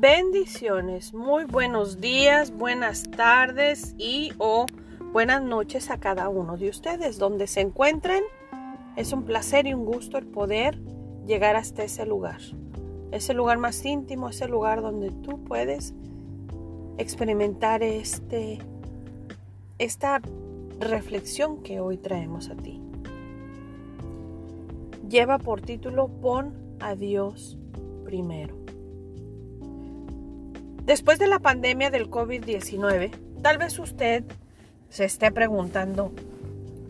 Bendiciones, muy buenos días, buenas tardes y o buenas noches a cada uno de ustedes donde se encuentren. Es un placer y un gusto el poder llegar hasta ese lugar. Ese lugar más íntimo, ese lugar donde tú puedes experimentar este esta reflexión que hoy traemos a ti. Lleva por título Pon a Dios primero. Después de la pandemia del COVID-19, tal vez usted se esté preguntando,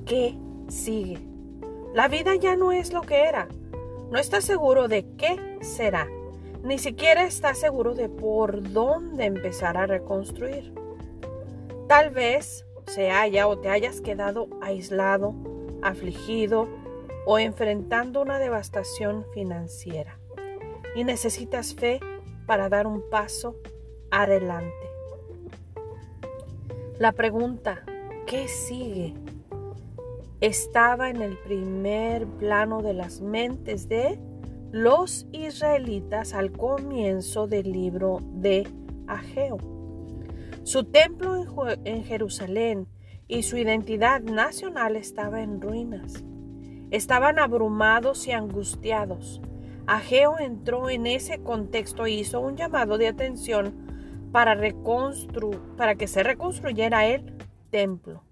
¿qué sigue? La vida ya no es lo que era. No está seguro de qué será. Ni siquiera está seguro de por dónde empezar a reconstruir. Tal vez se haya o te hayas quedado aislado, afligido o enfrentando una devastación financiera y necesitas fe para dar un paso adelante. La pregunta, ¿qué sigue? Estaba en el primer plano de las mentes de los israelitas al comienzo del libro de Ageo. Su templo en Jerusalén y su identidad nacional estaba en ruinas. Estaban abrumados y angustiados. Ageo entró en ese contexto e hizo un llamado de atención para, para que se reconstruyera el templo.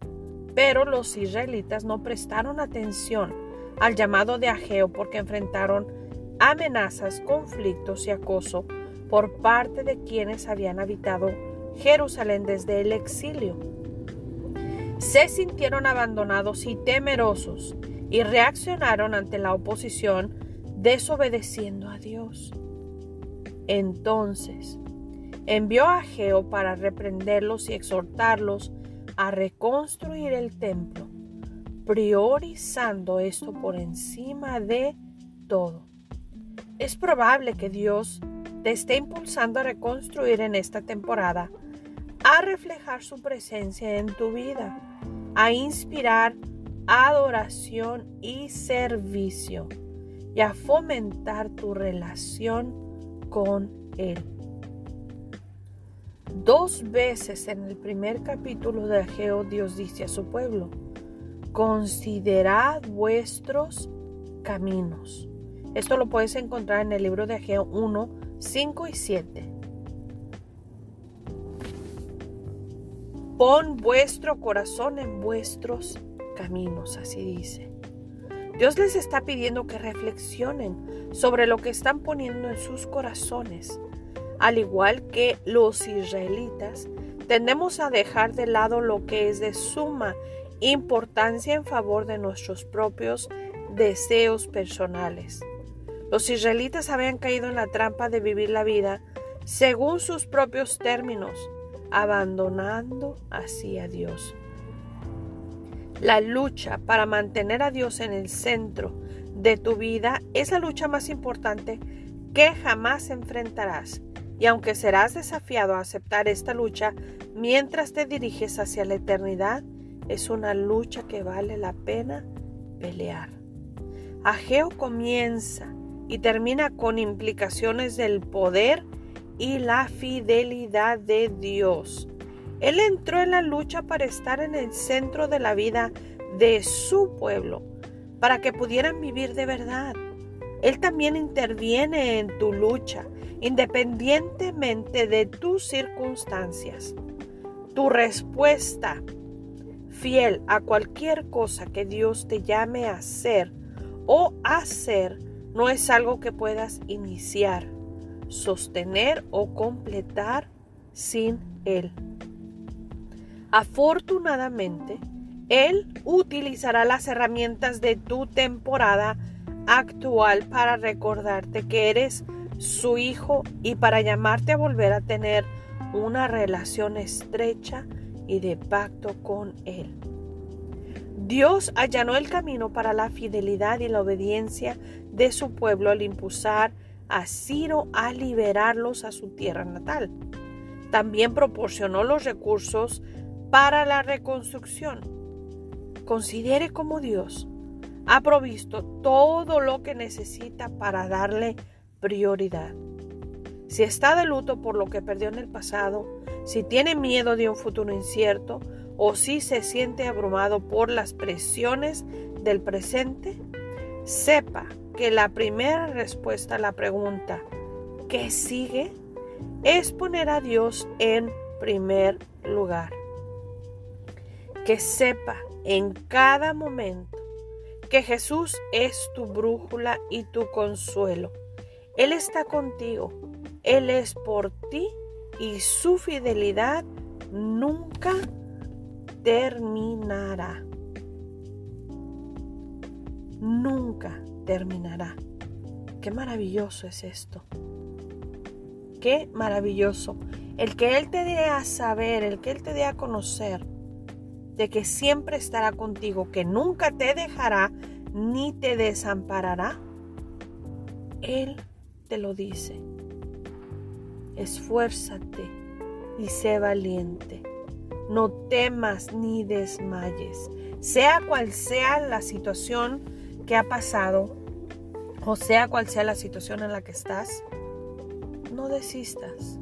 Pero los israelitas no prestaron atención al llamado de Ageo porque enfrentaron amenazas, conflictos y acoso por parte de quienes habían habitado Jerusalén desde el exilio. Se sintieron abandonados y temerosos y reaccionaron ante la oposición desobedeciendo a Dios. Entonces envió a Geo para reprenderlos y exhortarlos a reconstruir el templo, priorizando esto por encima de todo. Es probable que Dios te esté impulsando a reconstruir en esta temporada, a reflejar su presencia en tu vida, a inspirar adoración y servicio y a fomentar tu relación con Él. Dos veces en el primer capítulo de Ageo Dios dice a su pueblo, considerad vuestros caminos. Esto lo puedes encontrar en el libro de Ageo 1, 5 y 7. Pon vuestro corazón en vuestros caminos, así dice. Dios les está pidiendo que reflexionen sobre lo que están poniendo en sus corazones. Al igual que los israelitas, tendemos a dejar de lado lo que es de suma importancia en favor de nuestros propios deseos personales. Los israelitas habían caído en la trampa de vivir la vida según sus propios términos, abandonando así a Dios. La lucha para mantener a Dios en el centro de tu vida es la lucha más importante que jamás enfrentarás. Y aunque serás desafiado a aceptar esta lucha mientras te diriges hacia la eternidad, es una lucha que vale la pena pelear. Ageo comienza y termina con implicaciones del poder y la fidelidad de Dios. Él entró en la lucha para estar en el centro de la vida de su pueblo, para que pudieran vivir de verdad. Él también interviene en tu lucha, independientemente de tus circunstancias. Tu respuesta fiel a cualquier cosa que Dios te llame a hacer o hacer no es algo que puedas iniciar, sostener o completar sin Él. Afortunadamente, Él utilizará las herramientas de tu temporada actual para recordarte que eres su hijo y para llamarte a volver a tener una relación estrecha y de pacto con Él. Dios allanó el camino para la fidelidad y la obediencia de su pueblo al impulsar a Ciro a liberarlos a su tierra natal. También proporcionó los recursos para la reconstrucción. Considere cómo Dios ha provisto todo lo que necesita para darle prioridad. si está de luto por lo que perdió en el pasado, si tiene miedo de un futuro incierto o si se siente abrumado por las presiones del presente, sepa que la primera respuesta a la pregunta ¿qué sigue? es poner a Dios en primer lugar. Que sepa en cada momento que Jesús es tu brújula y tu consuelo. Él está contigo, Él es por ti y su fidelidad nunca terminará. Nunca terminará. Qué maravilloso es esto. Qué maravilloso. El que Él te dé a saber, el que Él te dé a conocer de que siempre estará contigo, que nunca te dejará ni te desamparará. Él te lo dice. Esfuérzate y sé valiente. No temas ni desmayes. Sea cual sea la situación que ha pasado, o sea cual sea la situación en la que estás, no desistas,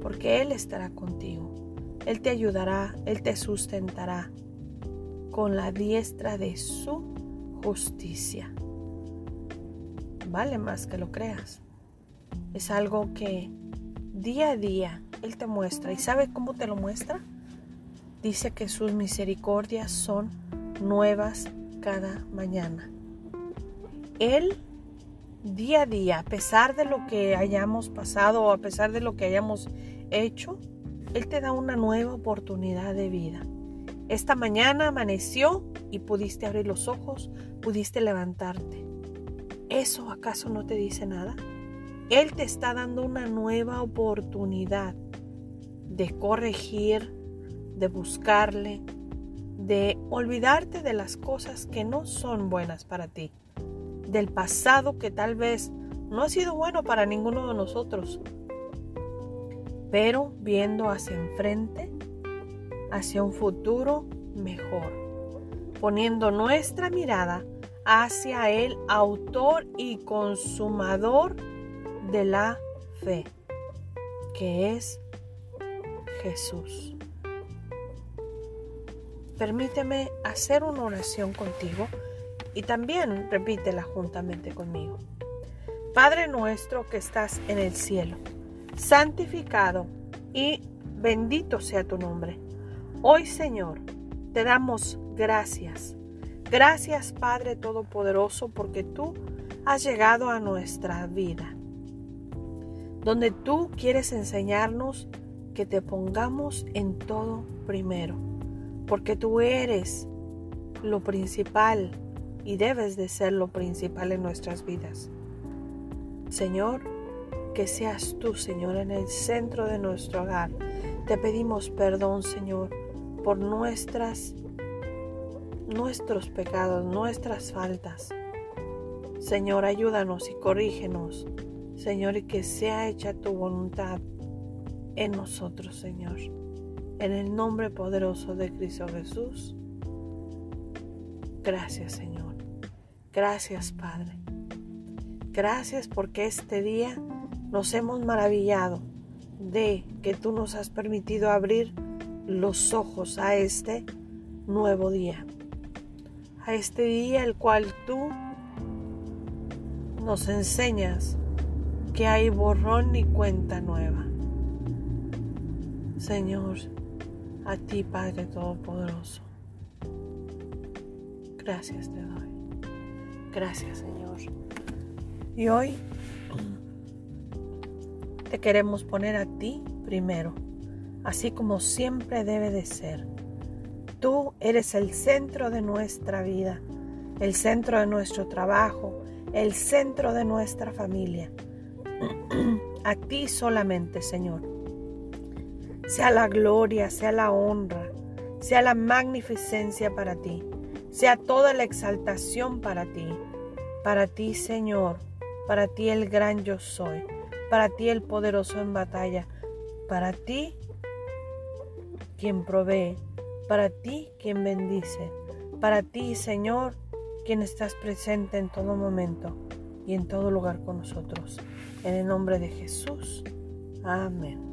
porque Él estará contigo. Él te ayudará, Él te sustentará con la diestra de su justicia. Vale más que lo creas. Es algo que día a día Él te muestra. ¿Y sabe cómo te lo muestra? Dice que sus misericordias son nuevas cada mañana. Él día a día, a pesar de lo que hayamos pasado o a pesar de lo que hayamos hecho, Él te da una nueva oportunidad de vida. Esta mañana amaneció y pudiste abrir los ojos, pudiste levantarte. ¿Eso acaso no te dice nada? Él te está dando una nueva oportunidad de corregir, de buscarle, de olvidarte de las cosas que no son buenas para ti del pasado que tal vez no ha sido bueno para ninguno de nosotros, pero viendo hacia enfrente, hacia un futuro mejor, poniendo nuestra mirada hacia el autor y consumador de la fe, que es Jesús. Permíteme hacer una oración contigo y también repítela juntamente conmigo. Padre nuestro que estás en el cielo, santificado y bendito sea tu nombre. Hoy Señor, te damos gracias. Gracias Padre Todopoderoso porque tú has llegado a nuestra vida, donde tú quieres enseñarnos que te pongamos en todo primero, porque tú eres lo principal y debes de ser lo principal en nuestras vidas. Señor, que seas tú, Señor, en el centro de nuestro hogar. Te pedimos perdón, Señor, por nuestras nuestros pecados, nuestras faltas. Señor, ayúdanos y corrígenos. Señor, y que sea hecha tu voluntad en nosotros, Señor. En el nombre poderoso de Cristo Jesús. Gracias, Señor. Gracias, Padre. Gracias porque este día nos hemos maravillado de que tú nos has permitido abrir los ojos a este nuevo día. A este día el cual tú nos enseñas que hay borrón y cuenta nueva. Señor, a ti Padre Todopoderoso. Gracias te doy. Gracias Señor. Y hoy te queremos poner a ti primero, así como siempre debe de ser. Tú eres el centro de nuestra vida, el centro de nuestro trabajo, el centro de nuestra familia. A ti solamente, Señor. Sea la gloria, sea la honra, sea la magnificencia para ti sea toda la exaltación para ti, para ti Señor, para ti el gran yo soy, para ti el poderoso en batalla, para ti quien provee, para ti quien bendice, para ti Señor, quien estás presente en todo momento y en todo lugar con nosotros. En el nombre de Jesús. Amén.